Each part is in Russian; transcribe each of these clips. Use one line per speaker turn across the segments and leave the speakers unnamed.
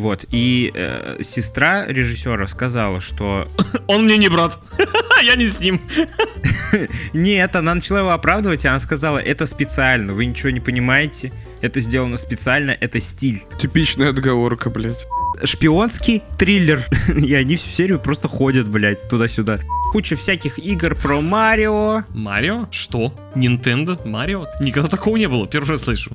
Вот, и э, сестра режиссера сказала, что...
Он мне не брат. Я не с ним.
Нет, она начала его оправдывать, и она сказала, это специально, вы ничего не понимаете, это сделано специально, это стиль.
Типичная отговорка, блядь.
Шпионский триллер, и они всю серию просто ходят, блядь, туда-сюда. Куча всяких игр про Марио.
Марио? Что? Nintendo? Марио? Никогда такого не было, первый раз слышу.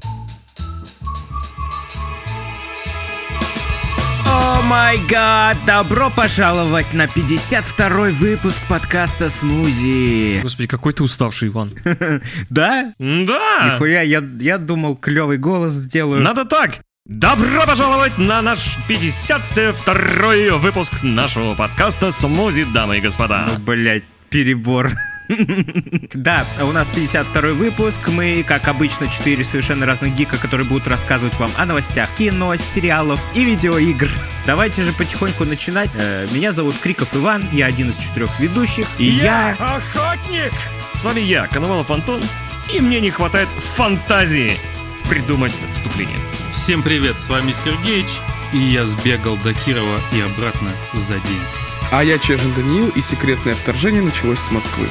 Май гад! Добро пожаловать на 52-й выпуск подкаста «Смузи».
Господи, какой ты уставший, Иван.
Да?
Да!
Нихуя, я, думал, клевый голос сделаю.
Надо так! Добро пожаловать на наш 52-й выпуск нашего подкаста «Смузи, дамы и господа».
Ну, блядь, перебор. Да, у нас 52 выпуск. Мы, как обычно, четыре совершенно разных гика, которые будут рассказывать вам о новостях кино, сериалов и видеоигр. Давайте же потихоньку начинать. Э, Меня зовут Криков Иван, я один из четырех ведущих. И я...
охотник! С вами я, Коновалов Антон, и мне не хватает фантазии придумать вступление.
Всем привет, с вами Сергеич, и я сбегал до Кирова и обратно за день.
А я Чежин Даниил, и секретное вторжение началось с Москвы.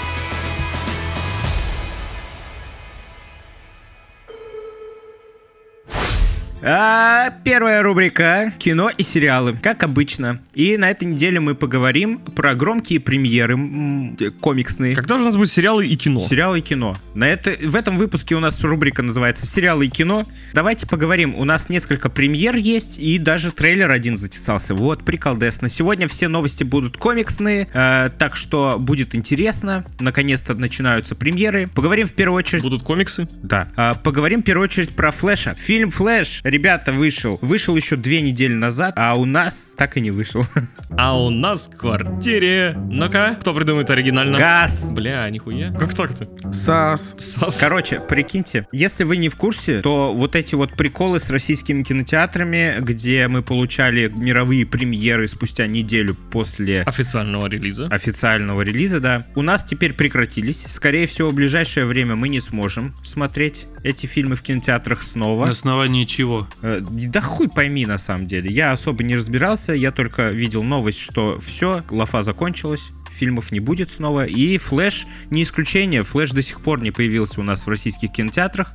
А, первая рубрика «Кино и сериалы», как обычно. И на этой неделе мы поговорим про громкие премьеры м, комиксные.
Когда же у нас будут сериалы и кино?
Сериалы и кино. На это, в этом выпуске у нас рубрика называется «Сериалы и кино». Давайте поговорим. У нас несколько премьер есть, и даже трейлер один затесался. Вот, приколдес. На сегодня все новости будут комиксные, э, так что будет интересно. Наконец-то начинаются премьеры. Поговорим в первую очередь...
Будут комиксы?
Да. А, поговорим в первую очередь про Флэша. Фильм Флэш, ребята, вышел. Вышел еще две недели назад, а у нас так и не вышел.
А у нас в квартире... Ну-ка, кто придумает оригинально?
Газ!
Бля, нихуя. Как так-то?
САС.
Сас.
Короче, прикиньте, если вы не в курсе, то вот эти вот приколы с российскими кинотеатрами, где мы получали мировые премьеры спустя неделю после
Официального релиза.
официального релиза, да, у нас теперь прекратились. Скорее всего, в ближайшее время мы не сможем смотреть эти фильмы в кинотеатрах снова.
На основании чего?
Э, Да хуй пойми, на самом деле. Я особо не разбирался, я только видел новость, что все, лафа закончилась, фильмов не будет снова. И Флэш не исключение. Флэш до сих пор не появился у нас в российских кинотеатрах.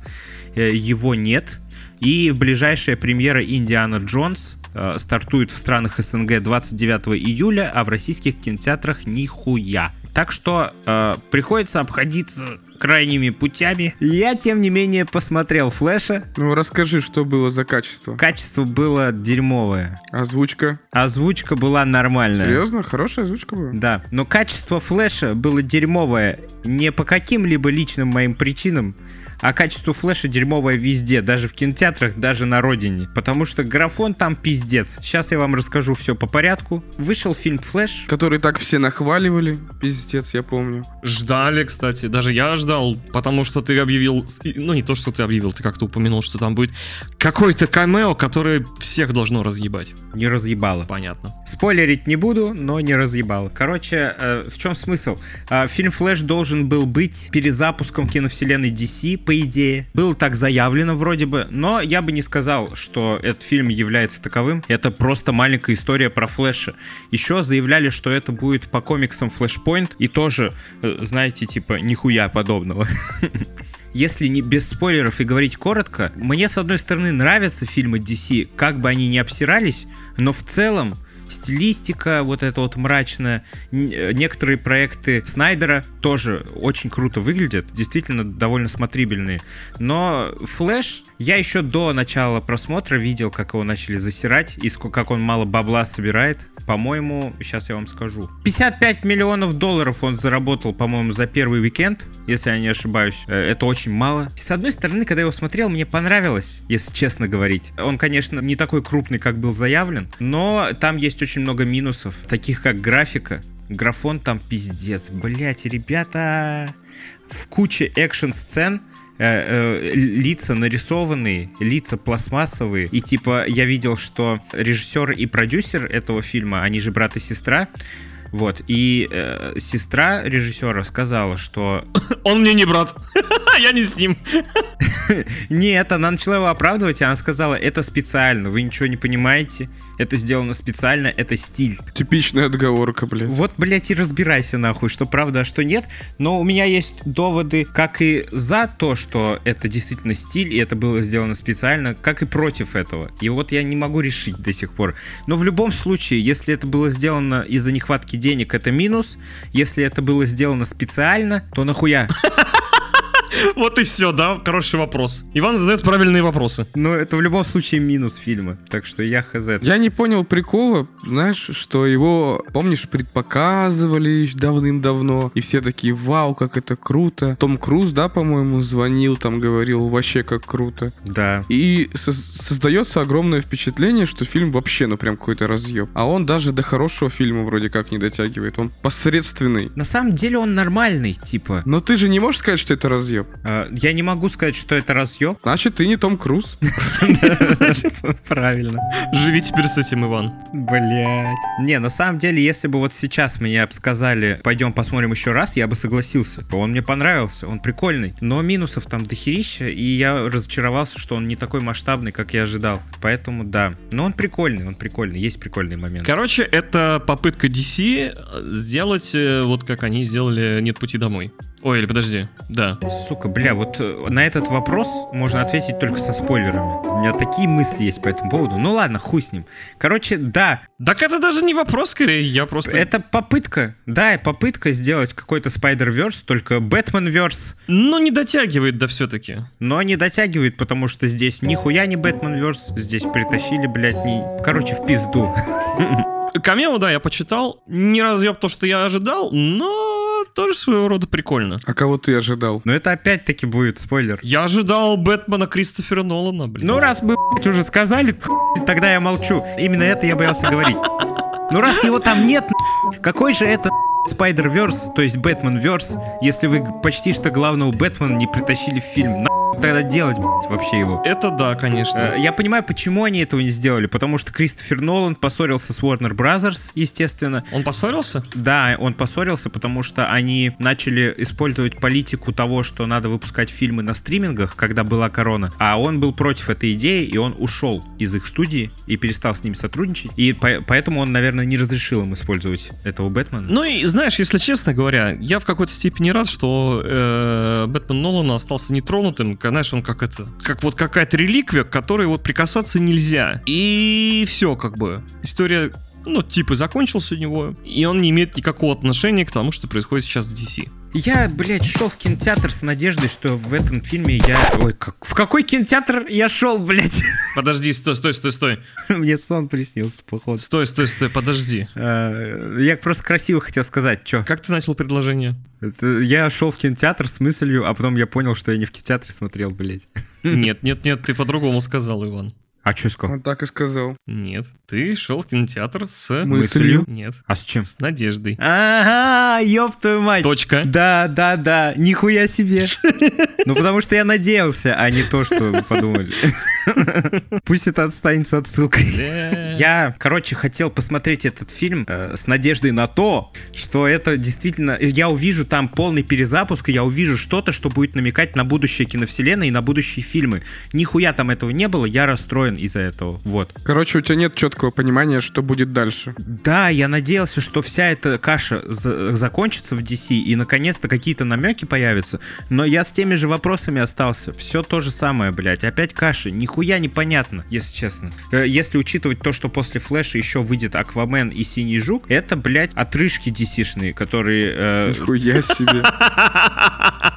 Э, Его нет. И ближайшая премьера Индиана Джонс э, стартует в странах СНГ 29 июля, а в российских кинотеатрах нихуя. Так что э, приходится обходиться крайними путями. Я, тем не менее, посмотрел Флэша.
Ну, расскажи, что было за качество.
Качество было дерьмовое.
Озвучка.
Озвучка была нормальная.
Серьезно? Хорошая озвучка была?
Да, но качество флеша было дерьмовое не по каким-либо личным моим причинам, а качество флеша дерьмовое везде, даже в кинотеатрах, даже на родине. Потому что графон там пиздец. Сейчас я вам расскажу все по порядку. Вышел фильм «Флэш».
Который так все нахваливали. Пиздец, я помню.
Ждали, кстати, даже я ждал, потому что ты объявил, ну не то, что ты объявил, ты как-то упомянул, что там будет какой-то камео, который всех должно разъебать.
Не разъебало.
Понятно.
Спойлерить не буду, но не разъебало. Короче, э, в чем смысл? Э, фильм «Флэш» должен был быть перезапуском киновселенной DC, по идее. Было так заявлено вроде бы, но я бы не сказал, что этот фильм является таковым. Это просто маленькая история про Флэша. Еще заявляли, что это будет по комиксам Flashpoint, и тоже, э, знаете, типа, нихуя подобного. Если не без спойлеров и говорить коротко, мне с одной стороны нравятся фильмы DC, как бы они ни обсирались, но в целом стилистика вот эта вот мрачная. Н- э, Некоторые проекты Снайдера тоже очень круто выглядят, действительно довольно смотрибельные. Но Флэш, я еще до начала просмотра видел, как его начали засирать и как он мало бабла собирает. По-моему, сейчас я вам скажу. 55 миллионов долларов он заработал, по-моему, за первый уикенд, если я не ошибаюсь. Э, Это очень мало. С одной стороны, когда я его смотрел, мне понравилось, если честно говорить. Он, конечно, не такой крупный, как был заявлен, но там есть очень много минусов, таких как графика. Графон там пиздец. Блять, ребята, в куче экшн-сцен э, э, лица нарисованные, лица пластмассовые. И типа я видел, что режиссер и продюсер этого фильма, они же брат и сестра. Вот, и э, сестра режиссера сказала, что
Он мне не брат. Я не с ним.
нет, она начала его оправдывать, и она сказала, это специально, вы ничего не понимаете, это сделано специально, это стиль.
Типичная отговорка, блядь.
Вот, блядь, и разбирайся нахуй, что правда, а что нет. Но у меня есть доводы как и за то, что это действительно стиль, и это было сделано специально, как и против этого. И вот я не могу решить до сих пор. Но в любом случае, если это было сделано из-за нехватки денег, это минус. Если это было сделано специально, то нахуя?
Вот и все, да? Хороший вопрос. Иван задает правильные вопросы.
Но это в любом случае минус фильма. Так что я хз.
Я не понял прикола, знаешь, что его, помнишь, предпоказывали давным-давно, и все такие, вау, как это круто. Том Круз, да, по-моему, звонил, там говорил, вообще как круто.
Да.
И со- создается огромное впечатление, что фильм вообще, ну прям какой-то разъеб. А он даже до хорошего фильма вроде как не дотягивает. Он посредственный.
На самом деле он нормальный, типа.
Но ты же не можешь сказать, что это разъеб.
Э, Я не могу сказать, что это разъеб.
Значит, ты не Том Круз.
Правильно.
Живи теперь с этим, Иван.
Блять. Не, на самом деле, если бы вот сейчас мне бы сказали, пойдем посмотрим еще раз, я бы согласился. Он мне понравился, он прикольный. Но минусов там дохерища, и я разочаровался, что он не такой масштабный, как я ожидал. Поэтому да. Но он прикольный, он прикольный. Есть прикольные моменты.
Короче, это попытка DC сделать э, вот как они сделали «Нет пути домой». Ой, или подожди, да.
Сука, бля, вот э, на этот вопрос можно ответить только со спойлерами. У меня такие мысли есть по этому поводу. Ну ладно, хуй с ним. Короче, да,
Так это даже не вопрос, скорее, я просто...
это попытка. Да, попытка сделать какой-то Spider-Verse, только Batman-Verse.
Ну, не дотягивает, да все-таки.
Но не дотягивает, потому что здесь нихуя не Бэтмен-верс, здесь притащили, блядь, не... Короче, в пизду.
Камео, да, я почитал. Не разъеб то, что я ожидал, но тоже своего рода прикольно.
А кого ты ожидал?
Но это опять-таки будет спойлер.
Я ожидал Бэтмена Кристофера Нолана, блин.
Ну, раз мы, блядь, уже сказали, тогда я молчу. Именно это я боялся говорить. Ну, раз его там нет, какой же это Spider-Verse, то есть Бэтмен-верс, если вы почти что главного Бэтмена не притащили в фильм? Тогда делать, блядь, вообще его?
Это да, конечно.
Э, Я понимаю, почему они этого не сделали, потому что Кристофер Нолан поссорился с Warner Brothers, естественно.
Он поссорился?
Да, он поссорился, потому что они начали использовать политику того, что надо выпускать фильмы на стримингах, когда была корона, а он был против этой идеи, и он ушел из их студии и перестал с ними сотрудничать, и по- поэтому он, наверное, не разрешил им использовать этого Бэтмена.
Ну и знаешь, если честно говоря, я в какой-то степени рад, что э, Бэтмен Нолана остался нетронутым. Знаешь, он как это, как вот какая-то реликвия, к которой вот прикасаться нельзя. И все, как бы. История, ну, типа, закончился у него, и он не имеет никакого отношения к тому, что происходит сейчас в DC.
Я, блядь, шел в кинотеатр с надеждой, что в этом фильме я... Ой, как... в какой кинотеатр я шел, блядь?
Подожди, стой, стой, стой, стой.
Мне сон приснился, походу.
Стой, стой, стой, подожди.
Э, Я просто красиво хотел сказать, что.
Как ты начал предложение?
Я шел в кинотеатр с мыслью, а потом я понял, что я не в кинотеатре смотрел, блядь.
Нет, нет, нет, ты по-другому сказал, Иван.
А что сказал?
Он так и сказал.
Нет, ты шел в кинотеатр с...
Мыслью.
Нет,
А с чем?
с надеждой.
Ага, ёб твою мать.
Точка.
Да, да, да, нихуя себе. Ну, потому что я надеялся, а не то, что вы подумали. Пусть это останется отсылкой. Я, короче, хотел посмотреть этот фильм э, с надеждой на то, что это действительно... Я увижу там полный перезапуск, я увижу что-то, что будет намекать на будущее киновселенной и на будущие фильмы. Нихуя там этого не было, я расстроен из-за этого. Вот.
Короче, у тебя нет четкого понимания, что будет дальше.
Да, я надеялся, что вся эта каша за- закончится в DC, и наконец-то какие-то намеки появятся, но я с теми же вопросами остался. Все то же самое, блядь. Опять каша. Нихуя непонятно, если честно. Э, Если учитывать то, что после Флэша еще выйдет Аквамен и Синий Жук, это, блядь, отрыжки DC-шные, которые... э,
Нихуя себе.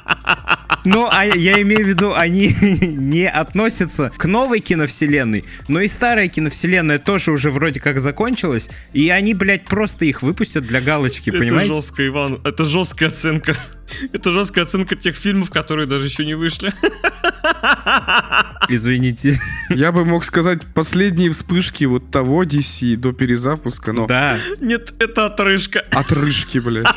Ну, а я имею в виду, они не относятся к новой киновселенной, но и старая киновселенная тоже уже вроде как закончилась, и они, блядь, просто их выпустят для галочки,
Это
понимаете?
жестко, Иван. Это жесткая оценка. Это жесткая оценка тех фильмов, которые даже еще не вышли.
Извините.
Я бы мог сказать последние вспышки вот того DC до перезапуска, но
Да.
Нет, это отрыжка.
отрыжки, блядь.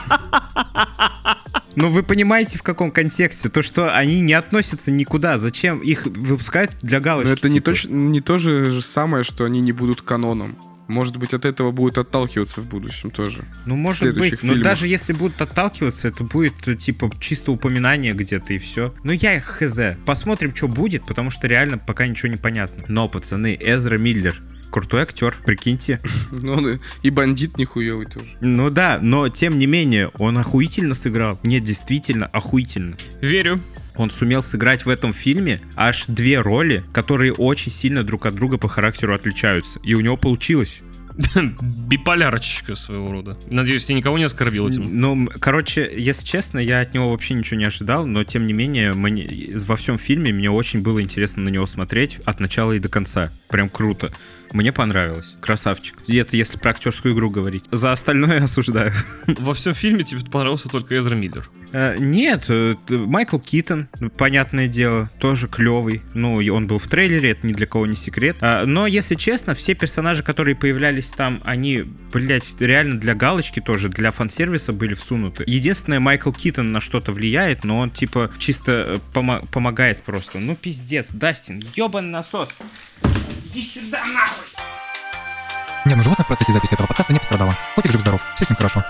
Но вы понимаете, в каком контексте? То, что они не относятся никуда. Зачем их выпускают для
Но
галочки?
это не,
типа?
точ- не то же самое, что они не будут каноном. Может быть, от этого будут отталкиваться в будущем тоже.
Ну, может быть. Но
фильмах.
даже если будут отталкиваться, это будет, э, типа, чисто упоминание где-то и все. Ну, я хз. Посмотрим, что будет, потому что реально пока ничего не понятно. Но, пацаны, Эзра Миллер, крутой актер, прикиньте.
Ну, он и- и бандит нихуевый тоже.
Ну да, но тем не менее, он охуительно сыграл. Нет, действительно, охуительно.
Верю.
Он сумел сыграть в этом фильме аж две роли, которые очень сильно друг от друга по характеру отличаются. И у него получилось.
Биполярочка своего рода. Надеюсь, я никого не оскорбил этим.
Ну, короче, если честно, я от него вообще ничего не ожидал, но тем не менее, мне, во всем фильме мне очень было интересно на него смотреть от начала и до конца. Прям круто. Мне понравилось. Красавчик. И это если про актерскую игру говорить. За остальное осуждаю.
Во всем фильме тебе понравился только Эзра Миллер.
Э, Нет, э, Майкл Китон, понятное дело, тоже клевый. Ну, и он был в трейлере, это ни для кого не секрет. А, Но, если честно, все персонажи, которые появлялись там, они, блядь, реально для галочки тоже, для фан-сервиса были всунуты. Единственное, Майкл Китон на что-то влияет, но он, типа, чисто э, помо- помогает просто. Ну, пиздец, Дастин, ебаный насос. Иди сюда, нахуй!
Ни одно животное в процессе записи этого подкаста не пострадало. Котик жив-здоров, все с ним хорошо.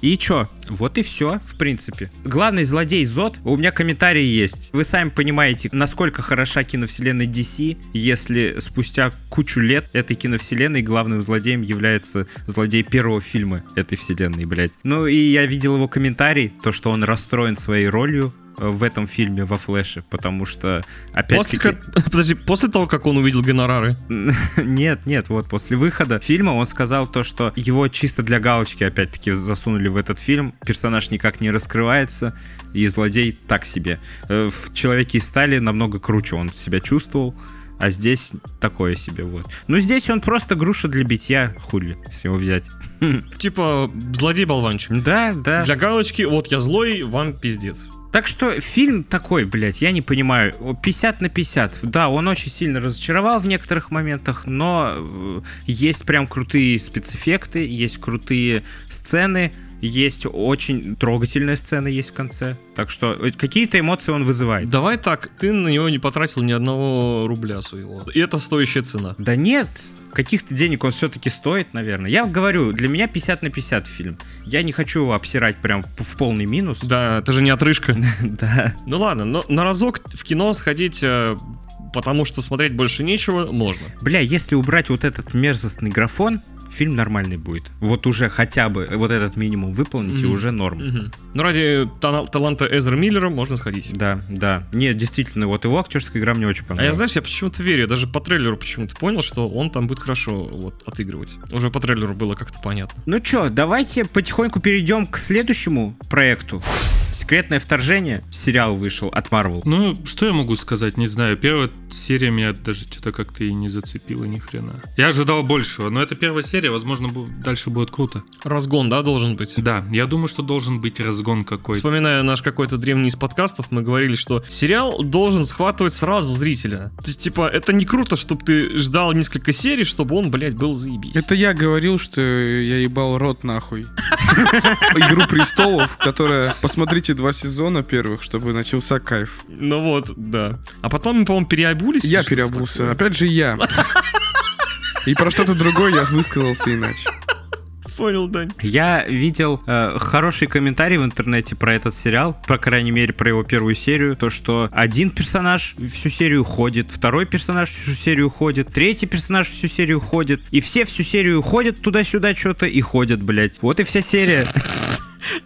И чё? Вот и все, в принципе. Главный злодей Зод. У меня комментарий есть. Вы сами понимаете, насколько хороша киновселенная DC, если спустя кучу лет этой киновселенной главным злодеем является злодей первого фильма этой вселенной, блядь. Ну и я видел его комментарий, то, что он расстроен своей ролью в этом фильме во Флэше, потому что
После,
опять-таки...
как- подожди, после того, как он увидел гонорары.
Нет, нет, вот после выхода фильма он сказал то, что его чисто для галочки опять-таки засунули в этот фильм. Персонаж никак не раскрывается, и злодей так себе. Э, В «Человеке из стали» намного круче он себя чувствовал, а здесь такое себе вот. Ну здесь он просто груша для битья, хули, если его взять.
Типа, злодей-болванчик.
Да, да.
Для галочки, вот я злой, вам пиздец.
Так что фильм такой, блядь, я не понимаю. 50 на 50. Да, он очень сильно разочаровал в некоторых моментах, но э, есть прям крутые спецэффекты, есть крутые сцены, есть очень трогательная сцена есть в конце. Так что э, какие-то эмоции он вызывает.
Давай так, ты на него не потратил ни одного рубля своего. И это стоящая цена.
Да нет, каких-то денег он все-таки стоит, наверное. Я говорю, для меня 50 на 50 фильм. Я не хочу его обсирать прям в полный минус.
Да, это же не отрыжка.
Да.
Ну ладно, но на разок в кино сходить, э, потому что смотреть больше нечего, можно.
Бля, если убрать вот этот мерзостный графон, фильм нормальный будет. Вот уже хотя бы вот этот минимум выполните,
Мгм.
уже норм.
Мгм. Ну ради тана- таланта Эзра Миллера можно сходить.
Да, да. Нет, действительно, вот его актерская игра мне очень
А я,
понравилась.
знаешь, я почему-то верю, я даже по трейлеру почему-то понял, что он там будет хорошо вот, отыгрывать. Уже по трейлеру было как-то понятно.
Ну чё, давайте потихоньку перейдем к следующему проекту. Секретное вторжение. Сериал вышел от Marvel.
Ну, что я могу сказать, не знаю. Первая серия меня даже что-то как-то и не зацепила ни хрена. Я ожидал большего, но это первая серия, возможно, дальше будет круто.
Разгон, да, должен быть?
Да, я думаю, что должен быть разгон какой-то.
Вспоминая наш какой-то древний из подкастов, мы говорили, что сериал должен схватывать сразу зрителя. Т- Типа, это не круто, чтобы ты ждал несколько серий, чтобы он, блядь, был заебись.
Это я говорил, что я ебал рот нахуй. Игру престолов, которая... Посмотрите два сезона первых, чтобы начался кайф.
Ну вот, да. А потом мы, по-моему, переобулись.
Я переобулся.
такое.
Опять же я. И про что-то другое я высказался иначе.
Понял, Дань.
Я видел э, хорошие комментарии в интернете про этот сериал, по крайней мере, про его первую серию. То, что один персонаж всю серию ходит, второй персонаж всю серию ходит, третий персонаж всю серию ходит, и все всю серию ходят туда-сюда что-то и ходят, блядь. Вот и вся серия.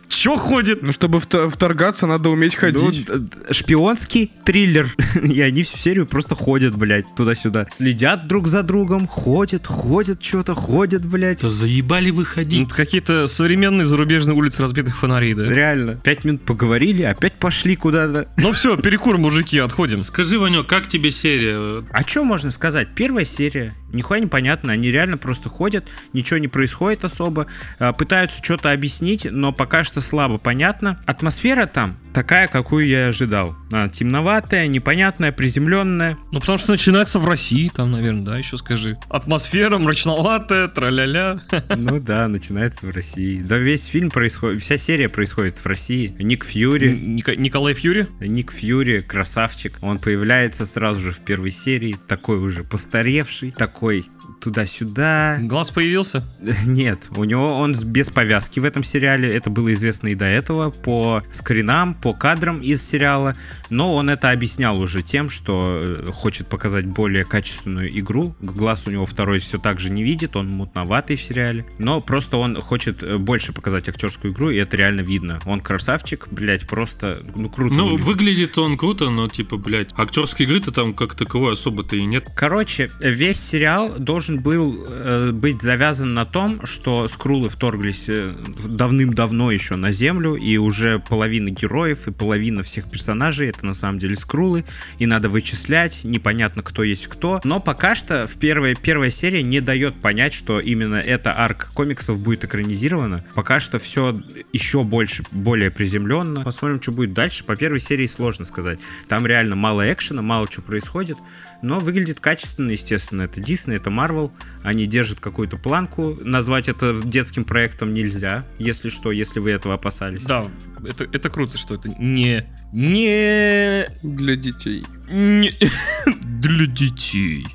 Чё ходит?
Ну, чтобы вт- вторгаться, надо уметь ходить.
Ну, д- шпионский триллер. И они всю серию просто ходят, блядь, туда-сюда. Следят друг за другом, ходят, ходят, что-то ходят, блядь.
Да заебали
Ну,
выходить.
это какие-то современные зарубежные улицы разбитых фонарей, да?
Реально. Пять минут поговорили, опять пошли куда-то.
Ну все, перекур, мужики, отходим.
Скажи, Ванек, как тебе серия?
А что можно сказать? Первая серия. Нихуя непонятно. Они реально просто ходят, ничего не происходит особо. а, Пытаются что-то объяснить, но пока что слабо понятно. Атмосфера там такая, какую я и ожидал. А, темноватая, непонятная, приземленная.
Ну, потому что начинается в России, там, наверное, да, еще скажи. Атмосфера мрачноватая, траля-ля.
Ну да, начинается в России. Да весь фильм происходит, вся серия происходит в России. Ник Фьюри,
Ника- Николай Фьюри?
Ник Фьюри, красавчик. Он появляется сразу же в первой серии, такой уже постаревший, такой туда-сюда.
Глаз появился?
Нет, у него он без повязки в этом сериале. Это было известно и до этого по скринам, по кадрам из сериала. Но он это объяснял уже тем, что э, хочет показать более качественную игру. Глаз у него второй все так же не видит, он мутноватый в сериале. Но просто он хочет э, больше показать актерскую игру, и это реально видно. Он красавчик, блядь, просто, ну, круто.
Ну,
выглядит.
выглядит он круто, но, типа, блядь, актерской игры-то там как таковой особо-то и нет.
Короче, весь сериал должен был э, быть завязан на том, что скрулы вторглись э, давным-давно еще на Землю, и уже половина героев и половина всех персонажей это на самом деле скрулы, и надо вычислять, непонятно кто есть кто. Но пока что в первой, первая серия не дает понять, что именно эта арка комиксов будет экранизирована. Пока что все еще больше, более приземленно. Посмотрим, что будет дальше. По первой серии сложно сказать. Там реально мало экшена, мало чего происходит, но выглядит качественно, естественно. Это Disney, это Marvel. Они держат какую-то планку. Назвать это детским проектом нельзя, если что, если вы этого опасались.
Да, это, это круто, что это не... Не...
Для детей.
не для детей.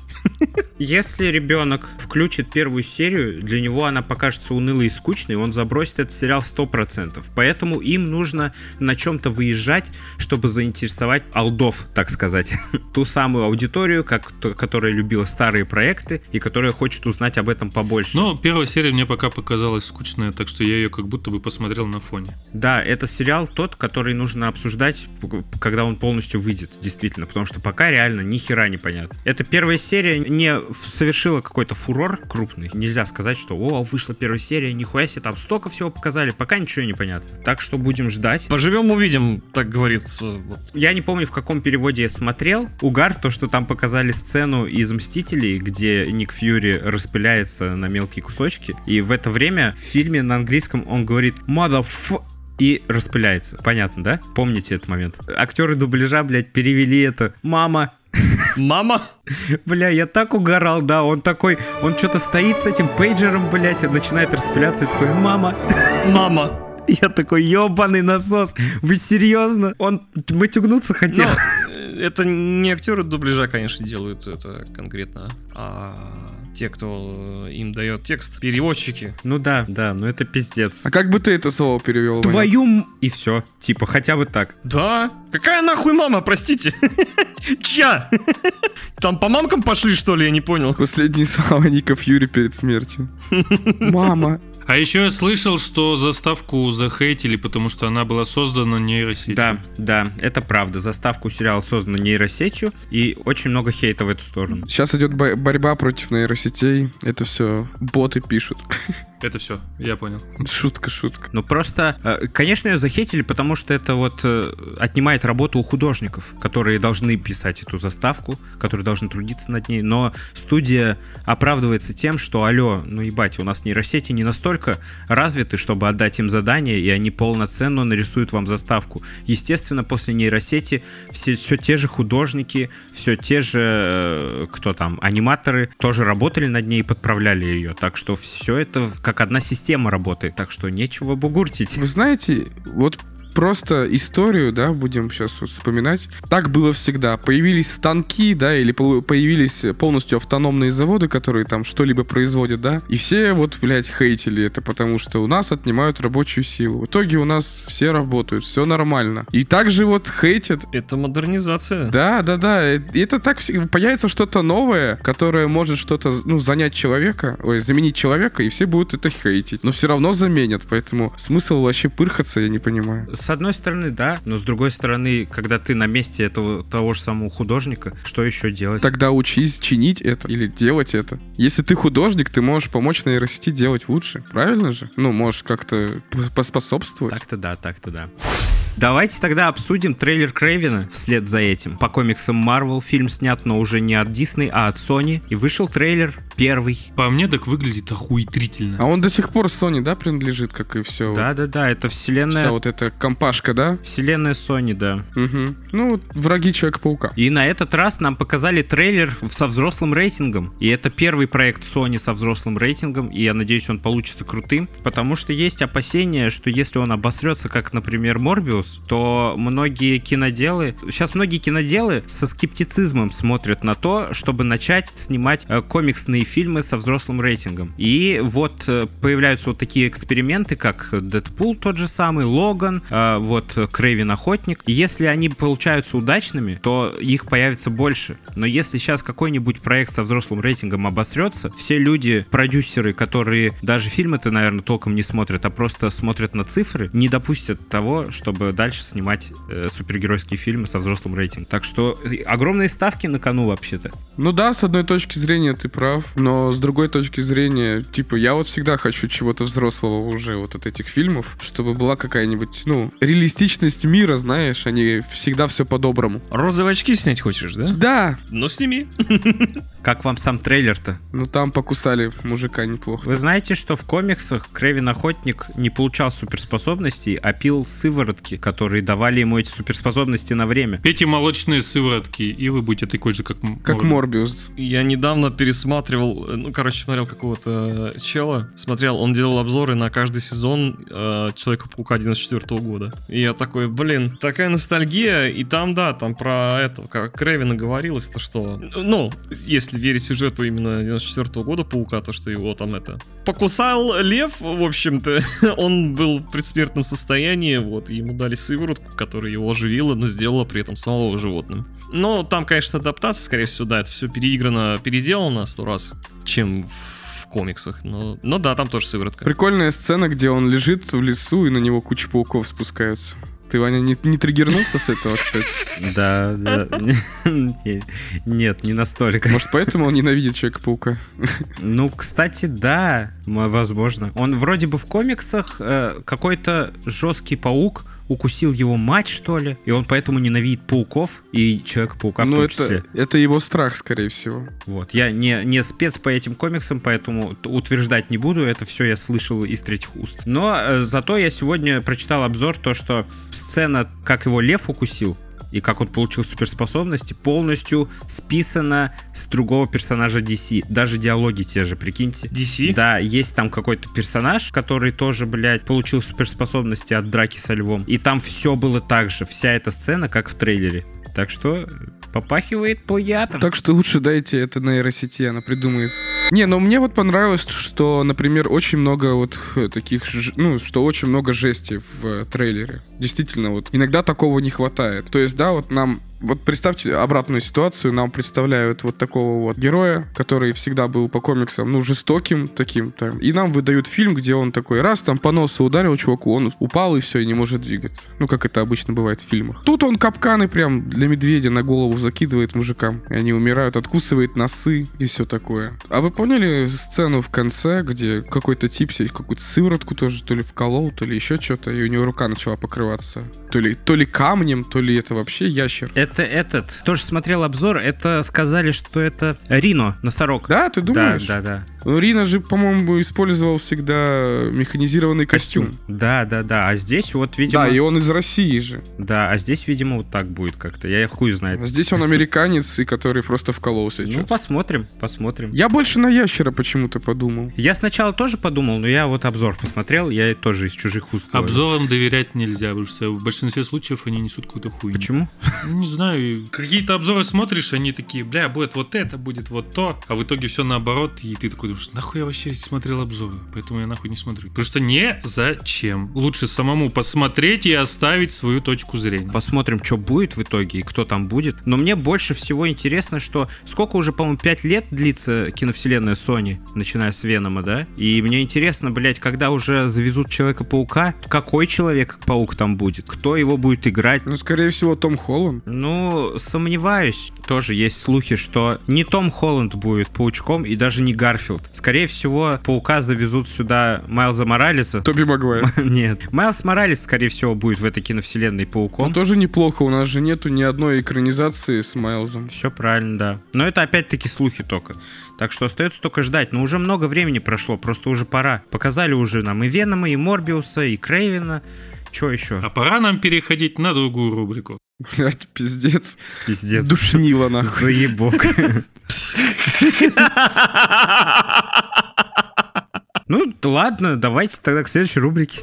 Если ребенок включит первую серию, для него она покажется унылой и скучной, он забросит этот сериал 100%. Поэтому им нужно на чем-то выезжать, чтобы заинтересовать алдов, так сказать. Ту самую аудиторию, как, то- которая любила старые проекты и которая хочет узнать об этом побольше.
Но первая серия мне пока показалась скучная, так что я ее как будто бы посмотрел на фоне.
Да, это сериал тот, который нужно обсуждать, когда он полностью выйдет, действительно, потому что пока реально ни хера не понятно. Эта первая серия не совершила какой-то фурор крупный. Нельзя сказать, что о, вышла первая серия, нихуя себе, там столько всего показали, пока ничего не понятно. Так что будем ждать.
Поживем, увидим, так говорится.
Я не помню, в каком переводе я смотрел. Угар, то, что там показали сцену из «Мстителей», где Ник Фьюри распыляется на мелкие кусочки. И в это время в фильме на английском он говорит «motherf...» и распыляется. Понятно, да? Помните этот момент? Актеры дубляжа, блядь, перевели это «мама».
Мама?
Бля, я так угорал, да, он такой, он что-то стоит с этим пейджером, блядь, и начинает распыляться, и такой, мама,
Мама.
я такой, ебаный насос, вы серьезно? Он матюгнуться хотел?
Но, э, это не актеры дубляжа, конечно, делают это конкретно, а те, кто им дает текст, переводчики.
Ну да, да, ну это пиздец.
А как бы ты это слово перевел? Ваня?
Твою... м- И все, типа, хотя бы так.
Да? Какая нахуй мама, простите? Чья? Там по мамкам пошли, что ли, я не понял.
Последние слова Ника Фьюри перед смертью. Мама.
А еще я слышал, что заставку захейтили, потому что она была создана нейросетью.
Да, да, это правда. Заставку сериала создана нейросетью, и очень много хейта в эту сторону.
Сейчас идет бо- борьба против нейросетей. Это все боты пишут.
Это все, я понял.
Шутка, шутка.
Ну просто, э, конечно, ее захейтили, потому что это вот э, отнимает работу у художников, которые должны писать эту заставку, которые должны трудиться над ней. Но студия оправдывается тем, что, алло, ну ебать, у нас нейросети не настолько развиты, чтобы отдать им задание, и они полноценно нарисуют вам заставку. Естественно, после нейросети все, все те же художники, все те же, э, кто там, аниматоры тоже работали над ней и подправляли ее. Так что все это как одна система работает, так что нечего бугуртить.
Вы знаете, вот просто историю, да, будем сейчас вот вспоминать. Так было всегда. Появились станки, да, или по- появились полностью автономные заводы, которые там что-либо производят, да, и все вот, блядь, хейтили это, потому что у нас отнимают рабочую силу. В итоге у нас все работают, все нормально. И также вот хейтят
Это модернизация.
да, да, да. Это так появится что-то новое, которое может что-то ну, занять человека, ой, заменить человека, и все будут это хейтить. Но все равно заменят, поэтому смысл вообще пырхаться я не понимаю.
С одной стороны, да, но с другой стороны, когда ты на месте этого того же самого художника, что еще делать?
Тогда учись чинить это или делать это. Если ты художник, ты можешь помочь нейросети делать лучше. Правильно же? Ну, можешь как-то поспособствовать.
Так-то да, так-то да. Давайте тогда обсудим трейлер Крейвена вслед за этим. По комиксам Marvel фильм снят, но уже не от Disney, а от Sony. И вышел трейлер первый.
По мне так выглядит охуетрительно.
А он до сих пор Sony, да, принадлежит, как и все.
Да-да-да, это
Вся
вселенная...
вот эта компашка, да?
Вселенная Sony, да.
Угу. Ну, вот враги Человека-паука.
И на этот раз нам показали трейлер со взрослым рейтингом. И это первый проект Sony со взрослым рейтингом. И я надеюсь, он получится крутым. Потому что есть опасения, что если он обосрется, как, например, Морбиус, Морбиус, то многие киноделы, сейчас многие киноделы со скептицизмом смотрят на то, чтобы начать снимать э, комиксные фильмы со взрослым рейтингом. И вот э, появляются вот такие эксперименты, как Дэдпул тот же самый, Логан, э, вот Крейвен Охотник. Если они получаются удачными, то их появится больше. Но если сейчас какой-нибудь проект со взрослым рейтингом обосрется, все люди, продюсеры, которые даже фильмы-то, наверное, толком не смотрят, а просто смотрят на цифры, не допустят того, чтобы дальше снимать э, супергеройские фильмы со взрослым рейтингом. Так что э, огромные ставки на кону вообще-то.
Ну да, с одной точки зрения ты прав, но с другой точки зрения, типа, я вот всегда хочу чего-то взрослого уже вот от этих фильмов, чтобы была какая-нибудь, ну, реалистичность мира, знаешь, они всегда все по-доброму.
Розовые очки снять хочешь, да?
Да,
Ну, сними.
Как вам сам трейлер-то?
ну там покусали мужика неплохо.
Вы знаете, что в комиксах Кревин Охотник не получал суперспособностей, а пил сыворотки, которые давали ему эти суперспособности на время.
Пейте молочные сыворотки, и вы будете такой же, как
Как
Морбиус.
Я недавно пересматривал, э, ну, короче, смотрел какого-то э, чела, смотрел, он делал обзоры на каждый сезон э, Человека-паука 94 года. И я такой, блин, такая ностальгия, и там, да, там про этого, как Крэвина говорилось, то что, ну, если верить сюжету именно 94 года Паука, то что его там это... Покусал лев, в общем-то, он был в предсмертном состоянии, вот, и ему дали сыворотку, которая его оживила, но сделала при этом самого животным. Но там, конечно, адаптация, скорее всего, да, это все переиграно, переделано сто раз, чем в комиксах. Но, но да, там тоже сыворотка.
Прикольная сцена, где он лежит в лесу, и на него куча пауков спускаются. Ты, Ваня, не, не триггернулся с этого, кстати?
Да, да. Не- Нет, не настолько.
Может, поэтому он ненавидит Человека-паука?
Ну, кстати, да, возможно. Он вроде бы в комиксах э, какой-то жесткий паук укусил его мать, что ли, и он поэтому ненавидит пауков и Человека-паука в
Ну,
том
это,
числе.
это его страх, скорее всего.
Вот. Я не, не спец по этим комиксам, поэтому утверждать не буду. Это все я слышал из третьих уст. Но э, зато я сегодня прочитал обзор, то, что сцена, как его лев укусил, и как он получил суперспособности, полностью списана с другого персонажа DC. Даже диалоги те же, прикиньте.
DC?
Да, есть там какой-то персонаж, который тоже, блядь, получил суперспособности от драки со львом. И там все было так же, вся эта сцена, как в трейлере. Так что попахивает плагиатом.
Так что лучше дайте это нейросети, она придумает. Не, но мне вот понравилось, что, например, очень много вот э, таких, ну, что очень много жести в э, трейлере. Действительно, вот иногда такого не хватает. То есть, да, вот нам вот представьте обратную ситуацию, нам представляют вот такого вот героя, который всегда был по комиксам, ну, жестоким таким, там, и нам выдают фильм, где он такой раз там по носу ударил чуваку, он упал и все, и не может двигаться. Ну, как это обычно бывает в фильмах. Тут он капканы прям для медведя на голову закидывает мужикам, и они умирают, откусывает носы и все такое. А вы поняли сцену в конце, где какой-то тип себе какую-то сыворотку тоже то ли вколол, то ли еще что-то, и у него рука начала покрываться. То ли, то ли камнем, то ли это вообще ящер.
Это этот, тоже смотрел обзор, это сказали, что это Рино, носорог.
Да, ты думаешь?
Да, да, да.
Ну, Рина же, по-моему, использовал всегда механизированный костюм.
Да, да, да. А здесь вот, видимо...
Да, и он из России же.
Да, а здесь, видимо, вот так будет как-то. Я хуй знает.
А Здесь он американец, и который просто вкололся.
Ну, посмотрим, посмотрим.
Я больше на ящера почему-то подумал.
Я сначала тоже подумал, но я вот обзор посмотрел, я тоже из чужих уст.
Обзорам доверять нельзя, потому что в большинстве случаев они несут какую-то хуйню.
Почему?
Не знаю, какие-то обзоры смотришь, они такие, бля, будет вот это, будет вот то, а в итоге все наоборот, и ты такой думаешь, нахуй я вообще смотрел обзоры, поэтому я нахуй не смотрю. Потому что не зачем. Лучше самому посмотреть и оставить свою точку зрения.
Посмотрим, что будет в итоге и кто там будет. Но мне больше всего интересно, что сколько уже, по-моему, 5 лет длится киновселенная Sony, начиная с Венома, да? И мне интересно, блядь, когда уже завезут Человека-паука, какой Человек-паук там будет? Кто его будет играть?
Ну, скорее всего, Том Холланд.
Ну, сомневаюсь. Тоже есть слухи, что не Том Холланд будет паучком и даже не Гарфилд. Скорее всего, паука завезут сюда Майлза Моралеса.
Тоби Магуайр.
Нет. Майлз Моралес, скорее всего, будет в этой киновселенной
Ну,
пауком.
тоже неплохо, у нас же нету ни одной экранизации с Майлзом.
Все правильно, да. Но это опять-таки слухи только. Так что остается только ждать. Но уже много времени прошло, просто уже пора. Показали уже нам и Венома, и Морбиуса, и Крейвена. Че еще?
А пора нам переходить на другую рубрику.
Блять, пиздец.
Пиздец.
Душнило нахуй.
Заебок. Ну, ладно, давайте тогда к следующей рубрике.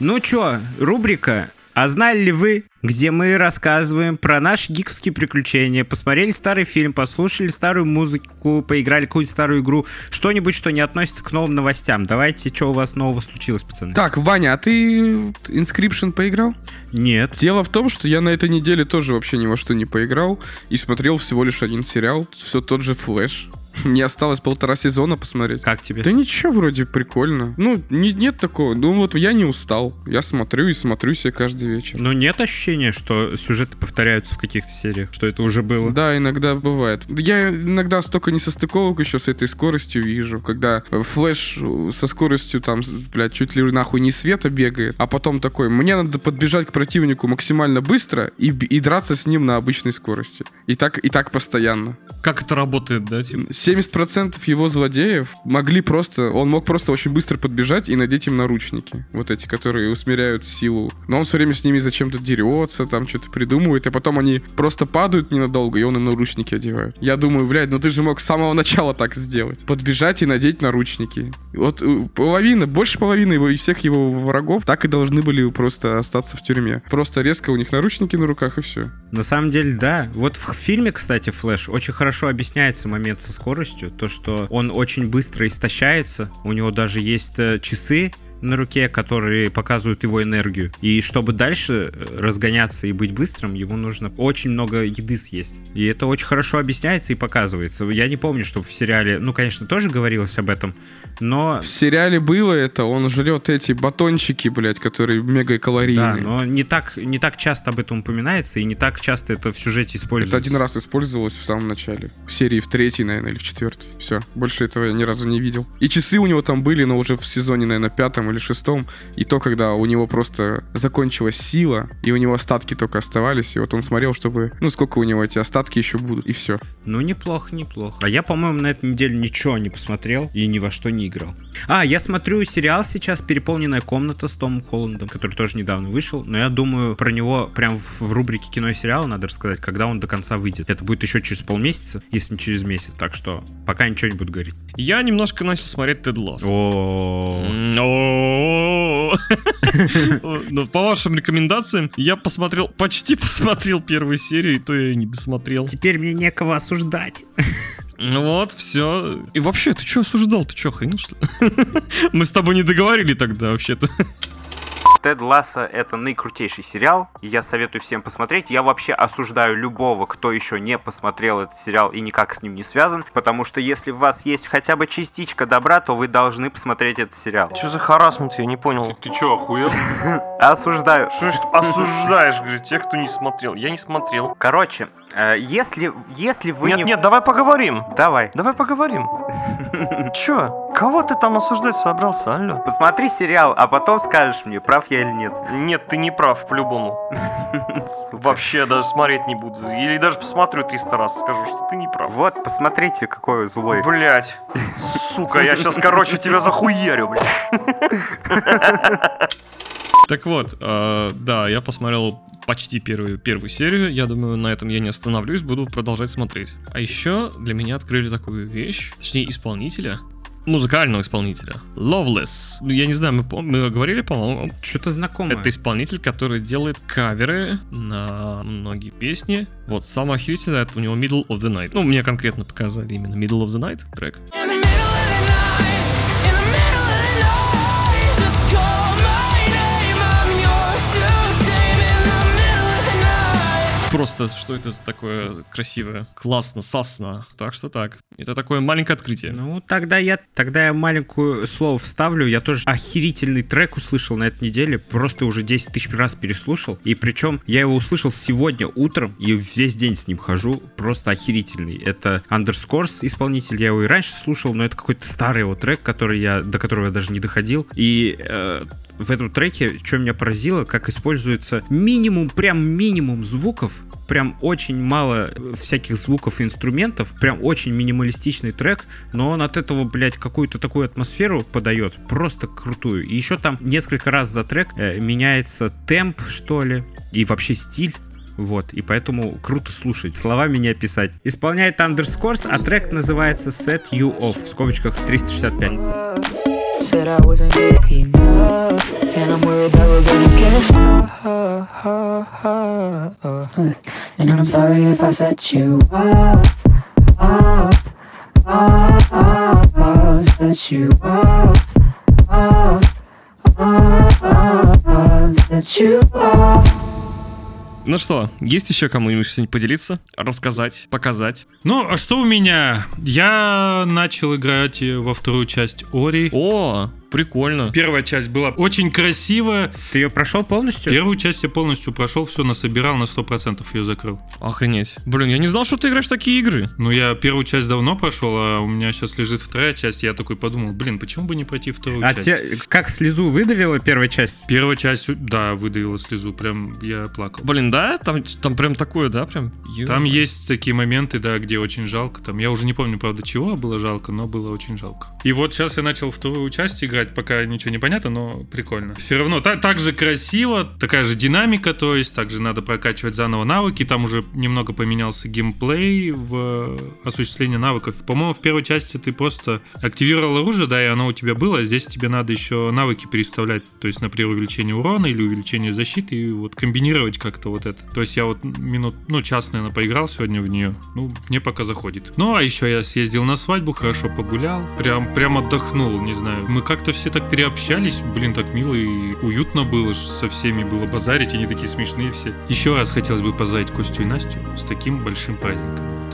Ну чё, рубрика «А знали ли вы?», где мы рассказываем про наши гиковские приключения, посмотрели старый фильм, послушали старую музыку, поиграли какую-нибудь старую игру, что-нибудь, что не относится к новым новостям. Давайте, что у вас нового случилось, пацаны?
Так, Ваня, а ты Inscryption поиграл?
Нет.
Дело в том, что я на этой неделе тоже вообще ни во что не поиграл и смотрел всего лишь один сериал, все тот же Флэш. Мне осталось полтора сезона посмотреть.
Как тебе?
Да ничего, вроде прикольно. Ну, не, нет такого. Ну вот я не устал. Я смотрю и смотрю себе каждый вечер.
Но нет ощущения, что сюжеты повторяются в каких-то сериях, что это уже было.
Да, иногда бывает. Я иногда столько несостыковок еще с этой скоростью вижу, когда флэш со скоростью там, блядь, чуть ли нахуй не света бегает, а потом такой, мне надо подбежать к противнику максимально быстро и, и драться с ним на обычной скорости. И так, и так постоянно.
Как это работает, да, типа?
70% его злодеев могли просто... Он мог просто очень быстро подбежать и надеть им наручники. Вот эти, которые усмиряют силу. Но он все время с ними зачем-то дерется, там что-то придумывает, и потом они просто падают ненадолго, и он им наручники одевает. Я думаю, блядь, ну ты же мог с самого начала так сделать. Подбежать и надеть наручники. Вот э, половина, больше половины его, из всех его врагов так и должны были просто остаться в тюрьме. Просто резко у них наручники на руках и все.
На самом деле, да. Вот в фильме, кстати, Флэш очень хорошо объясняется момент со скоростью. То, что он очень быстро истощается. У него даже есть э, часы, на руке, которые показывают его энергию. И чтобы дальше э, разгоняться и быть быстрым, ему нужно очень много еды съесть. И это очень хорошо объясняется и показывается. Я не помню, чтобы в сериале, ну, конечно, тоже говорилось об этом, но...
В сериале было это, он жрет эти батончики, блядь, которые мега калорийные.
Да, но не так, не так часто об этом упоминается, и не так часто это в сюжете используется.
Это один раз использовалось в самом начале. В серии в третьей, наверное, или в четвертой. Все, больше этого я ни разу не видел. И часы у него там были, но уже в сезоне, наверное, пятом или шестом. И то, когда у него просто закончилась сила, и у него остатки только оставались, и вот он смотрел, чтобы, ну, сколько у него эти остатки еще будут, и все.
Ну, неплохо, неплохо. А я, по-моему, на этой неделе ничего не посмотрел и ни во что не играл. А, я смотрю сериал сейчас «Переполненная комната» с Томом Холландом, который тоже недавно вышел, но я думаю, про него прям в, рубрике кино и сериал надо рассказать, когда он до конца выйдет. Это будет еще через полмесяца, если не через месяц, так что пока ничего не буду говорить.
Я немножко начал смотреть Тед Лосс.
О,
Ну, по вашим рекомендациям, я посмотрел, почти посмотрел первую серию, и то я не досмотрел.
теперь мне некого осуждать.
Ну вот, все. И вообще, ты что осуждал? Ты что, охренел, что ли? Мы с тобой не договорили тогда, вообще-то.
Тед Ласса это наикрутейший сериал, и я советую всем посмотреть. Я вообще осуждаю любого, кто еще не посмотрел этот сериал и никак с ним не связан, потому что если в вас есть хотя бы частичка добра, то вы должны посмотреть этот сериал.
Что за харасмент, я не понял.
Ты чё, охуел?
Осуждаю.
Что ж ты осуждаешь, говорит, тех, кто не смотрел? Я не смотрел.
Короче, э, если, если вы
Нет,
не...
нет, давай поговорим.
Давай.
Давай поговорим. Чё? Кого ты там осуждать собрался, алло?
Посмотри сериал, а потом скажешь мне, прав я или нет.
Нет, ты не прав, по-любому. Вообще даже смотреть не буду. Или даже посмотрю 300 раз, скажу, что ты не прав.
Вот, посмотрите, какой злой.
Блять. Сука, я сейчас, короче, тебя захуярю, блядь. Так вот, э, да, я посмотрел почти первую, первую серию. Я думаю, на этом я не остановлюсь, буду продолжать смотреть. А еще для меня открыли такую вещь, точнее, исполнителя, музыкального исполнителя. Loveless. Ну, Я не знаю, мы, пом- мы говорили, по-моему,
Что-то знакомое.
это исполнитель, который делает каверы на многие песни. Вот, самое охерительное, это у него Middle of the Night. Ну, мне конкретно показали именно Middle of the Night трек.
In the middle of the night,
Просто, что это за такое красивое? Классно, сасно. Так что так. Это такое маленькое открытие.
Ну, тогда я, тогда я маленькую слово вставлю. Я тоже охерительный трек услышал на этой неделе. Просто уже 10 тысяч раз переслушал. И причем я его услышал сегодня утром и весь день с ним хожу. Просто охерительный. Это Underscores исполнитель. Я его и раньше слушал, но это какой-то старый его трек, который я, до которого я даже не доходил. И э, в этом треке, что меня поразило, как используется минимум, прям минимум звуков, прям очень мало всяких звуков и инструментов, прям очень минималистичный трек, но он от этого, блядь, какую-то такую атмосферу подает, просто крутую. И еще там несколько раз за трек э, меняется темп, что ли, и вообще стиль. Вот, и поэтому круто слушать, словами не описать. Исполняет Underscores, а трек называется Set You Off, в скобочках 365.
Said I wasn't good enough. And I'm worried that we're gonna get stuck. And I'm sorry if I set you up, up, up, up, set you up, up, up, up, set you up.
Ну что, есть еще кому-нибудь что-нибудь поделиться, рассказать, показать?
Ну, а что у меня? Я начал играть во вторую часть Ори.
О, прикольно.
Первая часть была очень красивая.
Ты ее прошел полностью?
Первую часть я полностью прошел, все насобирал, на 100% ее закрыл.
Охренеть. Блин, я не знал, что ты играешь в такие игры.
Ну, я первую часть давно прошел, а у меня сейчас лежит вторая часть. Я такой подумал, блин, почему бы не пройти вторую
А
часть?
те, как слезу выдавила первая часть?
Первая часть, да, выдавила слезу, прям я плакал.
Блин, да? Там, там прям такое, да? Прям. Ё-
Там есть такие моменты, да, где очень жалко. Там я уже не помню, правда, чего было жалко, но было очень жалко. И вот сейчас я начал вторую часть играть, пока ничего не понятно, но прикольно. Все равно так, так же красиво, такая же динамика, то есть также надо прокачивать заново навыки. Там уже немного поменялся геймплей в осуществлении навыков. По-моему, в первой части ты просто активировал оружие, да, и оно у тебя было, а здесь тебе надо еще навыки переставлять. То есть, например, увеличение урона или увеличение защиты, и вот комбинировать как-то вот это. То есть я вот минут, ну, час, наверное, поиграл сегодня в нее. Ну, мне пока заходит. Ну, а еще я съездил на свадьбу, хорошо погулял. Прям, прям отдохнул, не знаю. Мы как-то все так переобщались. Блин, так мило и уютно было. Со всеми было базарить, они такие смешные все. Еще раз хотелось бы поздравить Костю и Настю с таким большим праздником.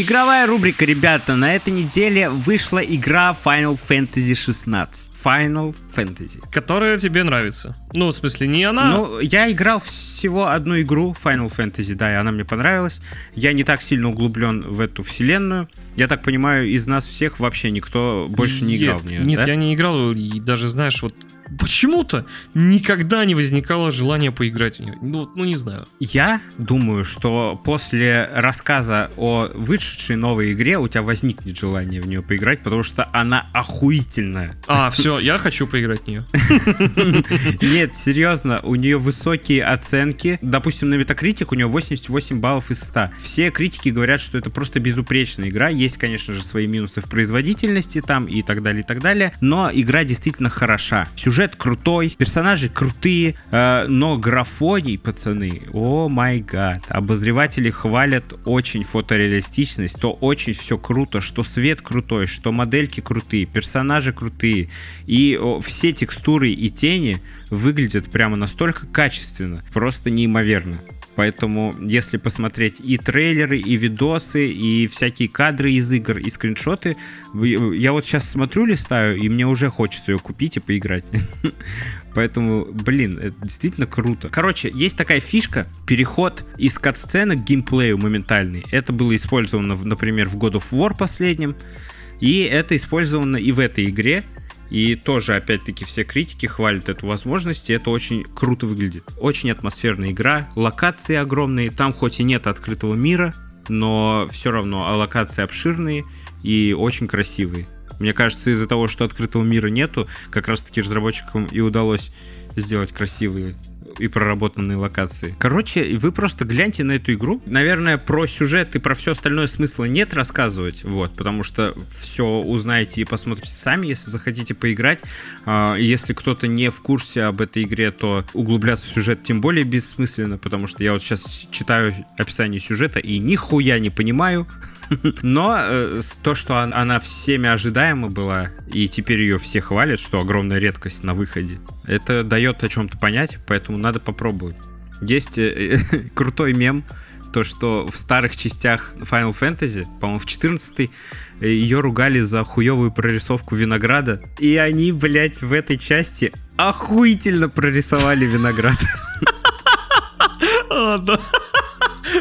Игровая рубрика, ребята. На этой неделе вышла игра Final Fantasy 16. Final Fantasy.
Которая тебе нравится. Ну, в смысле, не она.
Ну, я играл всего одну игру Final Fantasy, да, и она мне понравилась. Я не так сильно углублен в эту вселенную. Я так понимаю, из нас всех вообще никто больше не играл в нее,
Нет,
да?
я не играл, и даже, знаешь, вот почему-то никогда не возникало желания поиграть в нее. Ну, ну не знаю.
Я думаю, что после рассказа о вышедшей новой игре у тебя возникнет желание в нее поиграть, потому что она охуительная.
А, все, я хочу поиграть в нее.
Нет, серьезно, у нее высокие оценки. Допустим, на Metacritic у нее 88 баллов из 100. Все критики говорят, что это просто безупречная игра. Есть, конечно же, свои минусы в производительности там и так далее, и так далее. Но игра действительно хороша. Сюжет крутой, персонажи крутые, э, но графоний, пацаны, о май гад. Обозреватели хвалят очень фотореалистичность, то очень все круто, что свет крутой, что модельки крутые, персонажи крутые. И о, все текстуры и тени выглядят прямо настолько качественно, просто неимоверно. Поэтому, если посмотреть и трейлеры, и видосы, и всякие кадры из игр, и скриншоты, я вот сейчас смотрю, листаю, и мне уже хочется ее купить и поиграть. Поэтому, блин, это действительно круто. Короче, есть такая фишка, переход из кат-сцены к геймплею моментальный. Это было использовано, например, в God of War последнем, и это использовано и в этой игре. И тоже, опять-таки, все критики хвалят эту возможность, и это очень круто выглядит. Очень атмосферная игра, локации огромные, там хоть и нет открытого мира, но все равно а локации обширные и очень красивые. Мне кажется, из-за того, что открытого мира нету, как раз-таки разработчикам и удалось сделать красивые и проработанные локации. Короче, вы просто гляньте на эту игру. Наверное, про сюжет и про все остальное смысла нет рассказывать, вот, потому что все узнаете и посмотрите сами, если захотите поиграть. А, Если кто-то не в курсе об этой игре, то углубляться в сюжет тем более бессмысленно, потому что я вот сейчас читаю описание сюжета и нихуя не понимаю. Но э, то, что он- она всеми ожидаема была, и теперь ее все хвалят, что огромная редкость на выходе, это дает о чем-то понять, поэтому надо попробовать. Есть э, крутой мем, то, что в старых частях Final Fantasy, по-моему, в 14 ее ругали за хуевую прорисовку винограда, и они, блядь, в этой части охуительно прорисовали виноград.
Да.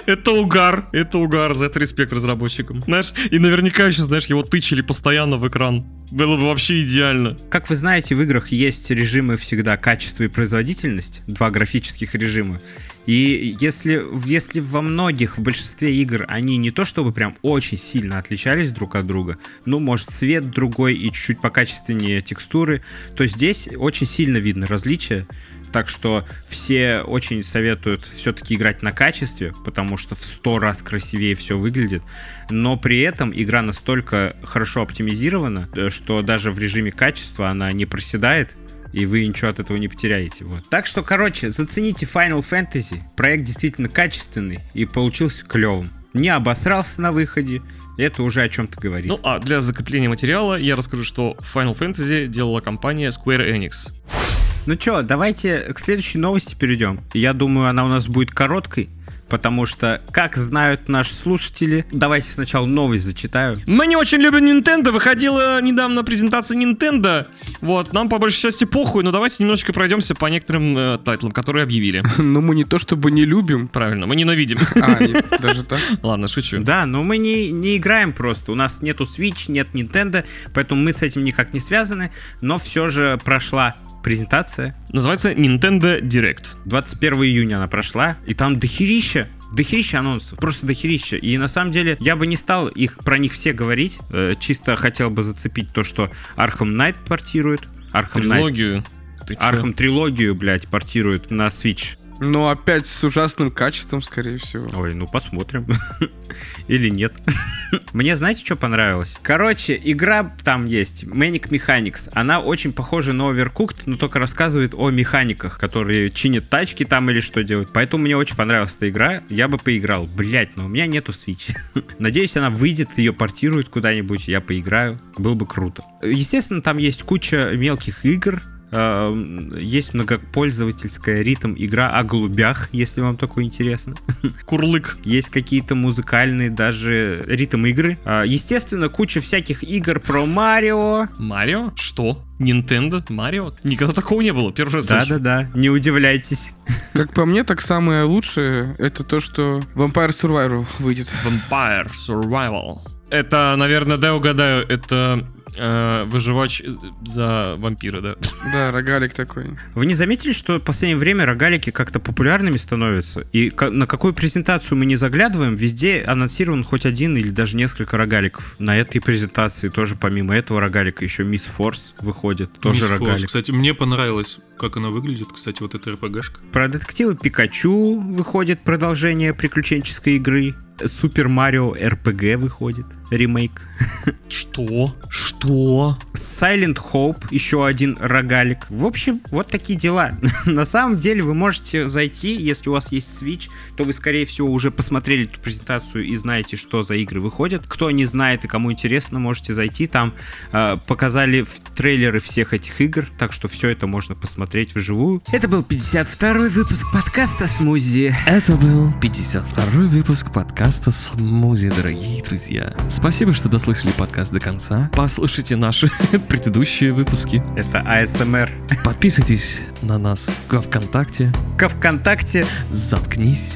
Это угар, это угар, за это респект разработчикам. Знаешь, и наверняка еще, знаешь, его тычили постоянно в экран. Было бы вообще идеально.
Как вы знаете, в играх есть режимы всегда качество и производительность, два графических режима. И если, если во многих, в большинстве игр они не то чтобы прям очень сильно отличались друг от друга, ну, может, цвет другой и чуть-чуть покачественнее текстуры, то здесь очень сильно видно различия. Так что все очень советуют все-таки играть на качестве, потому что в сто раз красивее все выглядит. Но при этом игра настолько хорошо оптимизирована, э, что даже в режиме качества она не проседает, и вы ничего от этого не потеряете. Вот. Так что, короче, зацените Final Fantasy. Проект действительно качественный и получился клевым. Не обосрался на выходе. Это уже о чем-то говорит.
Ну, а для закрепления материала я расскажу, что Final Fantasy делала компания Square Enix.
Ну чё, давайте к следующей новости перейдем. Я думаю, она у нас будет короткой, потому что, как знают наши слушатели, давайте сначала новость зачитаю.
Мы не очень любим Nintendo. Выходила недавно презентация Nintendo. Вот, нам по большей части похуй, но давайте немножечко пройдемся по некоторым э, тайтлам, которые объявили.
Ну, мы не то чтобы не любим.
Правильно, мы ненавидим.
А, даже так?
Ладно, шучу.
Да, но мы не, не играем просто. У нас нету Switch, нет Nintendo, поэтому мы с этим никак не связаны. Но все же прошла презентация.
Называется Nintendo Direct.
21 июня она прошла, и там дохерища Дохерища анонсов, просто дохерища. И на самом деле я бы не стал их про них все говорить. Э, чисто хотел бы зацепить то, что Arkham Knight портирует. Arkham Knight.
Трилогию. Чё?
Arkham трилогию, блядь, портируют на Switch.
Но опять с ужасным качеством, скорее всего.
Ой, ну посмотрим. Или нет. Мне знаете, что понравилось? Короче, игра там есть, Manic Mechanics. Она очень похожа на Overcooked, но только рассказывает о механиках, которые чинят тачки там или что делают. Поэтому мне очень понравилась эта игра. Я бы поиграл. Блять, но у меня нету Switch. Надеюсь, она выйдет, ее портируют куда-нибудь, я поиграю. Было бы круто. Естественно, там есть куча мелких игр, Э, есть многопользовательская ритм игра о голубях, если вам такое интересно.
Курлык.
Есть какие-то музыкальные даже ритм игры. А, Естественно, куча всяких игр про Марио.
Марио? Что? Nintendo? Марио? Никогда такого не было. Первый раз.
Да-да-да, не удивляйтесь.
Как по мне, так самое лучшее это то, что Vampire Survivor выйдет.
Vampire Survival. Это, наверное, да, угадаю, это э, выживач за вампира, да?
Да, рогалик такой.
Вы не заметили, что в последнее время рогалики как-то популярными становятся? И на какую презентацию мы не заглядываем, везде анонсирован хоть один или даже несколько рогаликов. На этой презентации тоже помимо этого рогалика еще Мисс Форс выходит, тоже
Miss Force,
рогалик.
Кстати, мне понравилось, как она выглядит, кстати, вот эта РПГшка.
Про детективы Пикачу выходит продолжение приключенческой игры. Супер Марио РПГ выходит, ремейк.
Что? Что?
Silent Hope, еще один рогалик. В общем, вот такие дела. На самом деле вы можете зайти, если у вас есть Switch, то вы, скорее всего, уже посмотрели эту презентацию и знаете, что за игры выходят. Кто не знает и кому интересно, можете зайти. Там э, показали в трейлеры всех этих игр, так что все это можно посмотреть вживую. Это был 52-й выпуск подкаста «Смузи».
Это был 52-й выпуск подкаста «Смузи», дорогие друзья. Спасибо, что дослушали подкаст до конца. Послушайте наши предыдущие выпуски.
Это АСМР.
Подписывайтесь на нас во ВКонтакте.
Ко ВКонтакте.
Заткнись.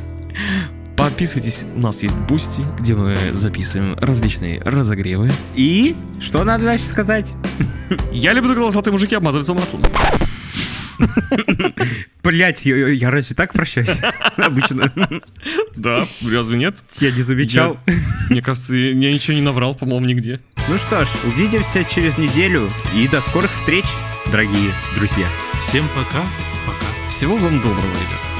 Подписывайтесь, у нас есть Boosty, где мы записываем различные разогревы.
И что надо дальше сказать?
Я люблю волосатые мужики обмазываться маслом.
Блять, я, я разве так прощаюсь? Обычно.
Да, разве нет?
Я не замечал.
Мне кажется, я ничего не наврал, по-моему, нигде.
Ну что ж, увидимся через неделю и до скорых встреч, дорогие друзья.
Всем пока. Пока.
Всего вам доброго, ребят.